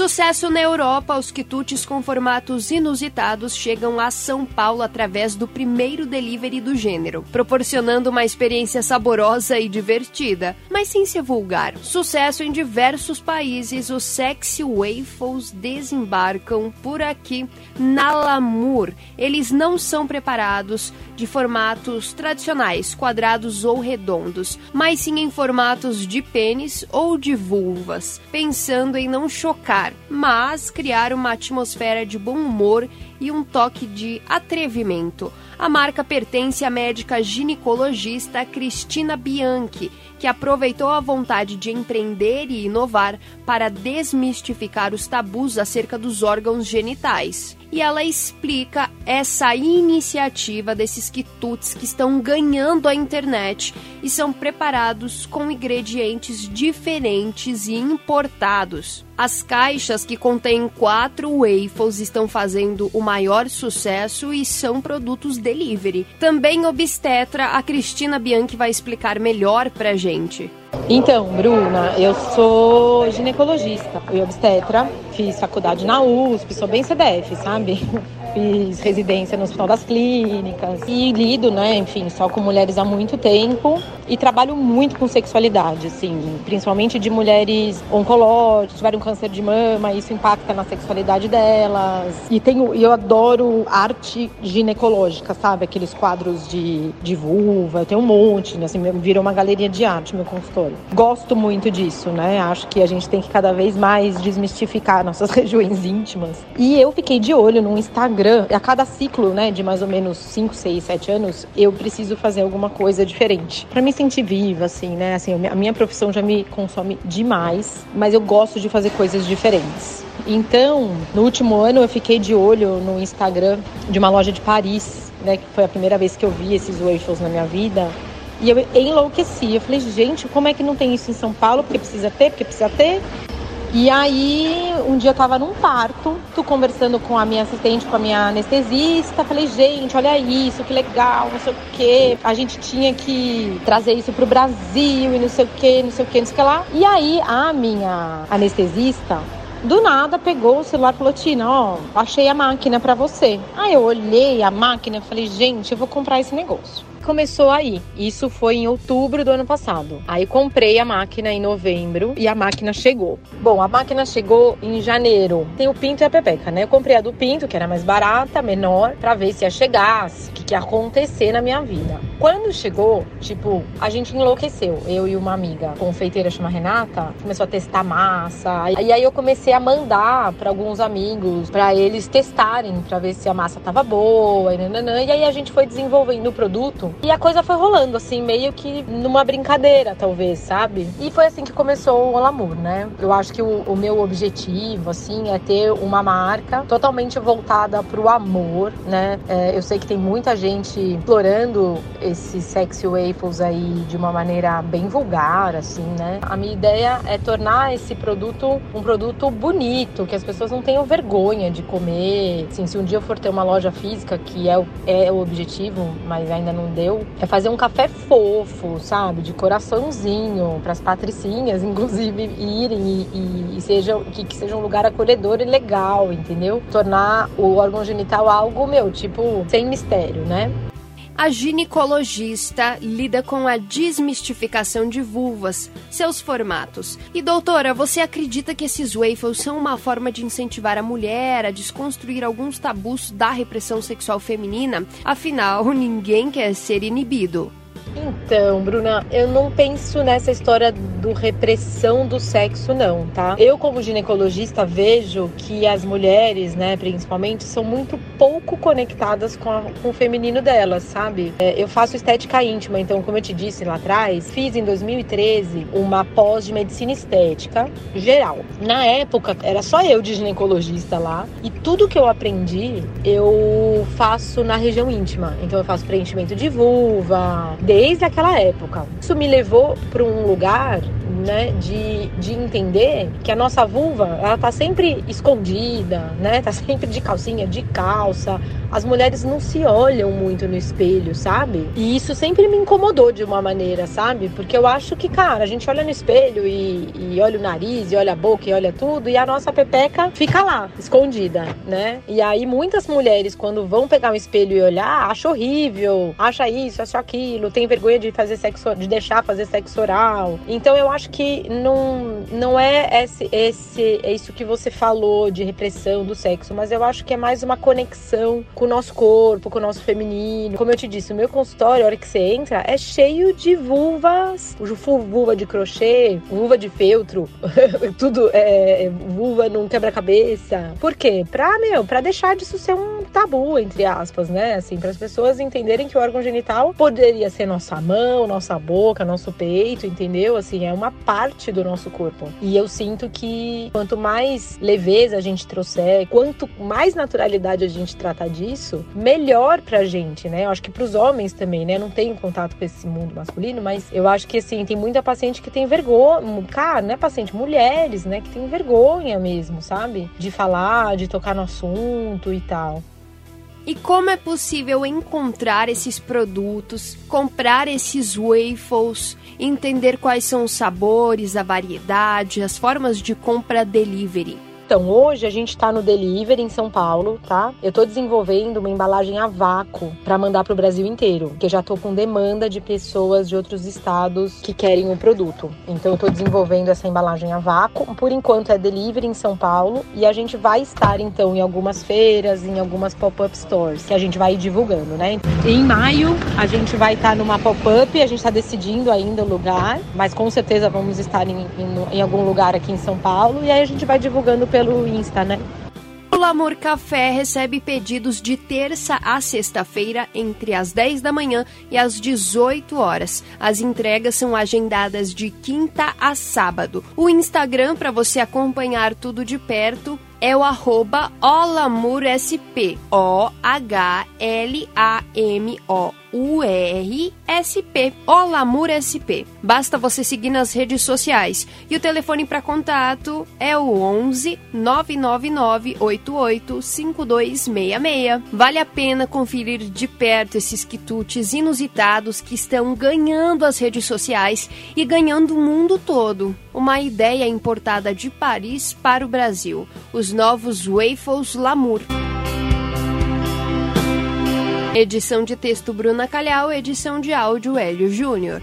Sucesso na Europa, os quitutes com formatos inusitados chegam a São Paulo através do primeiro delivery do gênero, proporcionando uma experiência saborosa e divertida, mas sem ser vulgar. Sucesso em diversos países, os Sexy Waffles desembarcam por aqui na Lamour. Eles não são preparados de formatos tradicionais, quadrados ou redondos, mas sim em formatos de pênis ou de vulvas, pensando em não chocar mas criar uma atmosfera de bom humor e um toque de atrevimento. A marca pertence à médica ginecologista Cristina Bianchi, que aproveitou a vontade de empreender e inovar para desmistificar os tabus acerca dos órgãos genitais. E ela explica essa iniciativa desses quitutes que estão ganhando a internet e são preparados com ingredientes diferentes e importados. As caixas que contêm quatro waffles estão fazendo o maior sucesso e são produtos delivery. Também obstetra, a Cristina Bianchi vai explicar melhor pra gente. Então, Bruna, eu sou ginecologista e obstetra, fiz faculdade na USP, sou bem CDF, sabe? Fiz residência no Hospital das Clínicas e lido, né, enfim, só com mulheres há muito tempo e trabalho muito com sexualidade, assim, principalmente de mulheres oncológicas, tiveram câncer de mama, isso impacta na sexualidade delas. E tenho, eu adoro arte ginecológica, sabe? Aqueles quadros de, de vulva, tenho um monte, né? assim, virou uma galeria de arte meu consultório. Gosto muito disso, né? Acho que a gente tem que cada vez mais desmistificar nossas regiões íntimas. E eu fiquei de olho no Instagram Instagram, a cada ciclo, né, de mais ou menos 5, 6, 7 anos, eu preciso fazer alguma coisa diferente. para me sentir viva, assim, né? Assim, a minha profissão já me consome demais, mas eu gosto de fazer coisas diferentes. Então, no último ano eu fiquei de olho no Instagram de uma loja de Paris, né, que foi a primeira vez que eu vi esses waffles na minha vida. E eu enlouqueci. Eu falei, gente, como é que não tem isso em São Paulo? Porque precisa ter, porque precisa ter. E aí, um dia eu tava num parto, tô conversando com a minha assistente, com a minha anestesista. Falei, gente, olha isso, que legal, não sei o quê. A gente tinha que trazer isso pro Brasil e não sei o quê, não sei o quê, não sei o que lá. E aí, a minha anestesista do nada pegou o celular e falou: Tina, ó, achei a máquina para você. Aí eu olhei a máquina e falei: gente, eu vou comprar esse negócio começou aí. Isso foi em outubro do ano passado. Aí comprei a máquina em novembro e a máquina chegou. Bom, a máquina chegou em janeiro. Tem o Pinto e a Pepeca, né? Eu comprei a do Pinto, que era mais barata, menor, para ver se ia chegar, o que, que ia acontecer na minha vida. Quando chegou, tipo, a gente enlouqueceu. Eu e uma amiga confeiteira chama Renata, começou a testar massa. E aí eu comecei a mandar para alguns amigos, para eles testarem, para ver se a massa tava boa e nananã. E aí a gente foi desenvolvendo o produto e a coisa foi rolando, assim, meio que numa brincadeira, talvez, sabe? E foi assim que começou o Olamur, né? Eu acho que o, o meu objetivo, assim, é ter uma marca totalmente voltada pro amor, né? É, eu sei que tem muita gente explorando esses sexy waffles aí de uma maneira bem vulgar, assim, né? A minha ideia é tornar esse produto um produto bonito, que as pessoas não tenham vergonha de comer. Assim, se um dia eu for ter uma loja física, que é o, é o objetivo, mas ainda não É fazer um café fofo, sabe? De coraçãozinho, para as patricinhas, inclusive, irem e, e, e seja, que, que seja um lugar acolhedor e legal, entendeu? Tornar o órgão genital algo, meu, tipo, sem mistério, né? A ginecologista lida com a desmistificação de vulvas, seus formatos. E doutora, você acredita que esses waffles são uma forma de incentivar a mulher a desconstruir alguns tabus da repressão sexual feminina? Afinal, ninguém quer ser inibido. Então, Bruna, eu não penso nessa história do repressão do sexo, não, tá? Eu, como ginecologista, vejo que as mulheres, né, principalmente, são muito pouco conectadas com, a, com o feminino delas, sabe? É, eu faço estética íntima, então, como eu te disse lá atrás, fiz em 2013 uma pós de medicina estética geral. Na época, era só eu de ginecologista lá, e tudo que eu aprendi, eu faço na região íntima. Então, eu faço preenchimento de vulva, desde aquela época. Isso me levou para um lugar né, de, de entender que a nossa vulva, ela tá sempre escondida, né? Tá sempre de calcinha, de calça. As mulheres não se olham muito no espelho, sabe? E isso sempre me incomodou de uma maneira, sabe? Porque eu acho que, cara, a gente olha no espelho e, e olha o nariz, e olha a boca, e olha tudo, e a nossa pepeca fica lá, escondida, né? E aí muitas mulheres, quando vão pegar um espelho e olhar, acham horrível, acha isso, acha aquilo, tem vergonha de fazer sexo, de deixar fazer sexo oral. Então eu acho que não, não é esse, esse é isso que você falou de repressão do sexo, mas eu acho que é mais uma conexão com o nosso corpo, com o nosso feminino. Como eu te disse, o meu consultório, a hora que você entra, é cheio de vulvas, vulva de crochê, vulva de feltro, tudo é, é vulva num quebra-cabeça. Por quê? Pra, meu, pra deixar disso ser um tabu, entre aspas, né? Assim, para as pessoas entenderem que o órgão genital poderia ser nossa mão, nossa boca, nosso peito, entendeu? Assim, é uma parte do nosso corpo. E eu sinto que quanto mais leveza a gente trouxer, quanto mais naturalidade a gente tratar disso, melhor pra gente, né? Eu acho que pros homens também, né? Não tenho contato com esse mundo masculino, mas eu acho que assim, tem muita paciente que tem vergonha, cara, não é paciente, mulheres, né, que tem vergonha mesmo, sabe? De falar, de tocar no assunto e tal. E como é possível encontrar esses produtos, comprar esses waffles, entender quais são os sabores, a variedade, as formas de compra delivery? Então, hoje a gente está no delivery em São Paulo, tá? Eu estou desenvolvendo uma embalagem a vácuo para mandar para o Brasil inteiro, porque já estou com demanda de pessoas de outros estados que querem o produto. Então, eu estou desenvolvendo essa embalagem a vácuo. Por enquanto é delivery em São Paulo e a gente vai estar então em algumas feiras, em algumas pop-up stores que a gente vai divulgando, né? Em maio a gente vai estar numa pop-up, a gente está decidindo ainda o lugar, mas com certeza vamos estar em, em, em algum lugar aqui em São Paulo e aí a gente vai divulgando pelo pelo Insta, né? O Lamor Café recebe pedidos de terça a sexta-feira entre as 10 da manhã e as 18 horas. As entregas são agendadas de quinta a sábado. O Instagram para você acompanhar tudo de perto é o arroba olamursp, O-H-L-A-M-O URSP, Olamur SP. Basta você seguir nas redes sociais. E o telefone para contato é o 11 999 88 5266. Vale a pena conferir de perto esses quitutes inusitados que estão ganhando as redes sociais e ganhando o mundo todo. Uma ideia importada de Paris para o Brasil. Os novos Waffles Lamour. Edição de texto Bruna Calhau, edição de áudio Hélio Júnior.